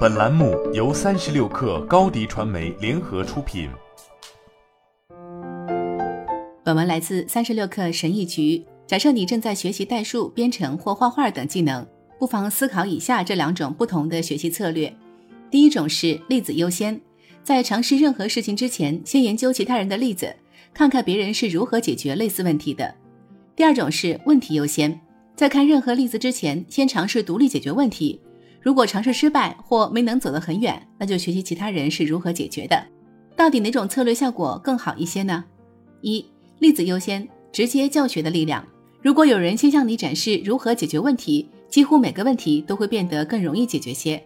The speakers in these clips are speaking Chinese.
本栏目由三十六氪高低传媒联合出品。本文来自三十六氪神译局。假设你正在学习代数、编程或画画等技能，不妨思考以下这两种不同的学习策略。第一种是例子优先，在尝试任何事情之前，先研究其他人的例子，看看别人是如何解决类似问题的。第二种是问题优先，在看任何例子之前，先尝试独立解决问题。如果尝试失败或没能走得很远，那就学习其他人是如何解决的。到底哪种策略效果更好一些呢？一、例子优先，直接教学的力量。如果有人先向你展示如何解决问题，几乎每个问题都会变得更容易解决些。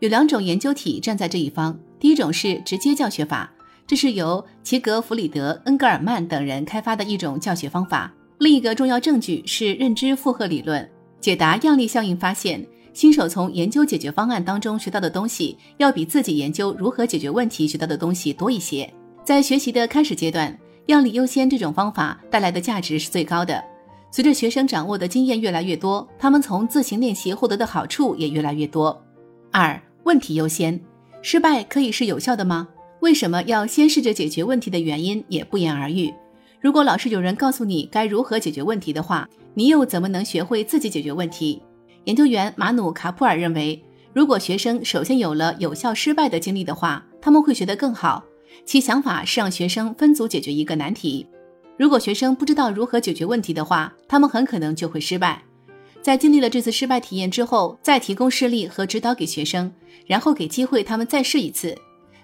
有两种研究体站在这一方，第一种是直接教学法，这是由齐格弗里德、恩格尔曼等人开发的一种教学方法。另一个重要证据是认知负荷理论。解答样例效应发现，新手从研究解决方案当中学到的东西，要比自己研究如何解决问题学到的东西多一些。在学习的开始阶段，样例优先这种方法带来的价值是最高的。随着学生掌握的经验越来越多，他们从自行练习获得的好处也越来越多。二、问题优先，失败可以是有效的吗？为什么要先试着解决问题的原因也不言而喻。如果老是有人告诉你该如何解决问题的话，你又怎么能学会自己解决问题？研究员马努卡普尔认为，如果学生首先有了有效失败的经历的话，他们会学得更好。其想法是让学生分组解决一个难题。如果学生不知道如何解决问题的话，他们很可能就会失败。在经历了这次失败体验之后，再提供示例和指导给学生，然后给机会他们再试一次。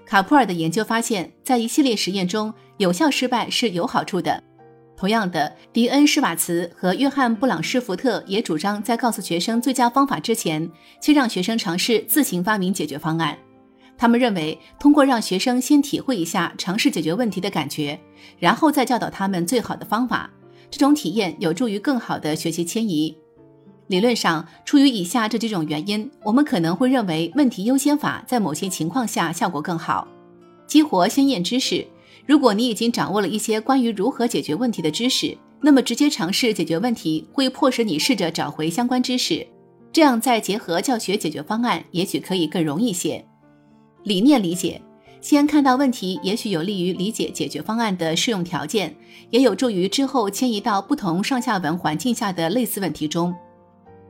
卡普尔的研究发现，在一系列实验中，有效失败是有好处的。同样的，迪恩·施瓦茨和约翰·布朗施福特也主张，在告诉学生最佳方法之前，先让学生尝试自行发明解决方案。他们认为，通过让学生先体会一下尝试解决问题的感觉，然后再教导他们最好的方法，这种体验有助于更好的学习迁移。理论上，出于以下这几种原因，我们可能会认为问题优先法在某些情况下效果更好。激活先验知识：如果你已经掌握了一些关于如何解决问题的知识，那么直接尝试解决问题会迫使你试着找回相关知识，这样再结合教学解决方案，也许可以更容易些。理念理解，先看到问题，也许有利于理解解决方案的适用条件，也有助于之后迁移到不同上下文环境下的类似问题中。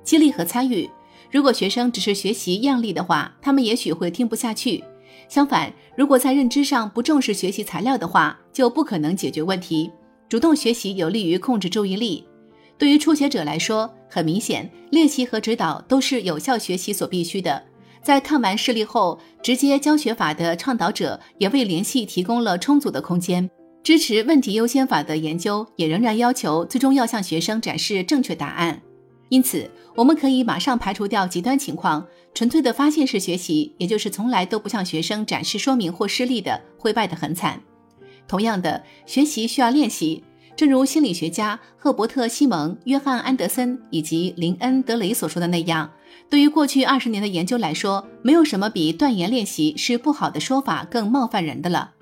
激励和参与，如果学生只是学习样例的话，他们也许会听不下去。相反，如果在认知上不重视学习材料的话，就不可能解决问题。主动学习有利于控制注意力。对于初学者来说，很明显，练习和指导都是有效学习所必须的。在看完事例后，直接教学法的倡导者也为联系提供了充足的空间。支持问题优先法的研究也仍然要求最终要向学生展示正确答案。因此，我们可以马上排除掉极端情况，纯粹的发现式学习，也就是从来都不向学生展示说明或示例的，会败得很惨。同样的，学习需要练习。正如心理学家赫伯特·西蒙、约翰·安德森以及林恩·德雷所说的那样，对于过去二十年的研究来说，没有什么比断言练习是不好的说法更冒犯人的了。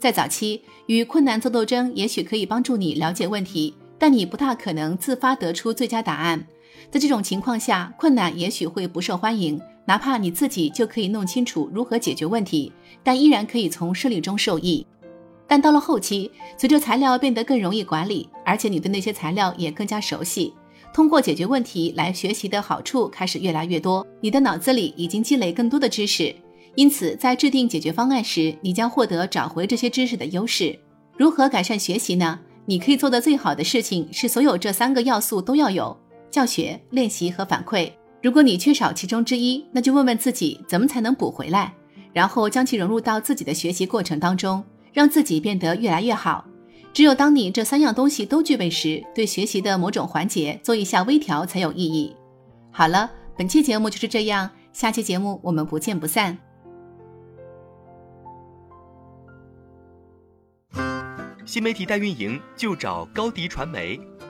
在早期，与困难做斗争也许可以帮助你了解问题，但你不大可能自发得出最佳答案。在这种情况下，困难也许会不受欢迎，哪怕你自己就可以弄清楚如何解决问题，但依然可以从顺利中受益。但到了后期，随着材料变得更容易管理，而且你对那些材料也更加熟悉，通过解决问题来学习的好处开始越来越多。你的脑子里已经积累更多的知识，因此在制定解决方案时，你将获得找回这些知识的优势。如何改善学习呢？你可以做的最好的事情是所有这三个要素都要有：教学、练习和反馈。如果你缺少其中之一，那就问问自己怎么才能补回来，然后将其融入到自己的学习过程当中。让自己变得越来越好。只有当你这三样东西都具备时，对学习的某种环节做一下微调才有意义。好了，本期节目就是这样，下期节目我们不见不散。新媒体代运营就找高迪传媒，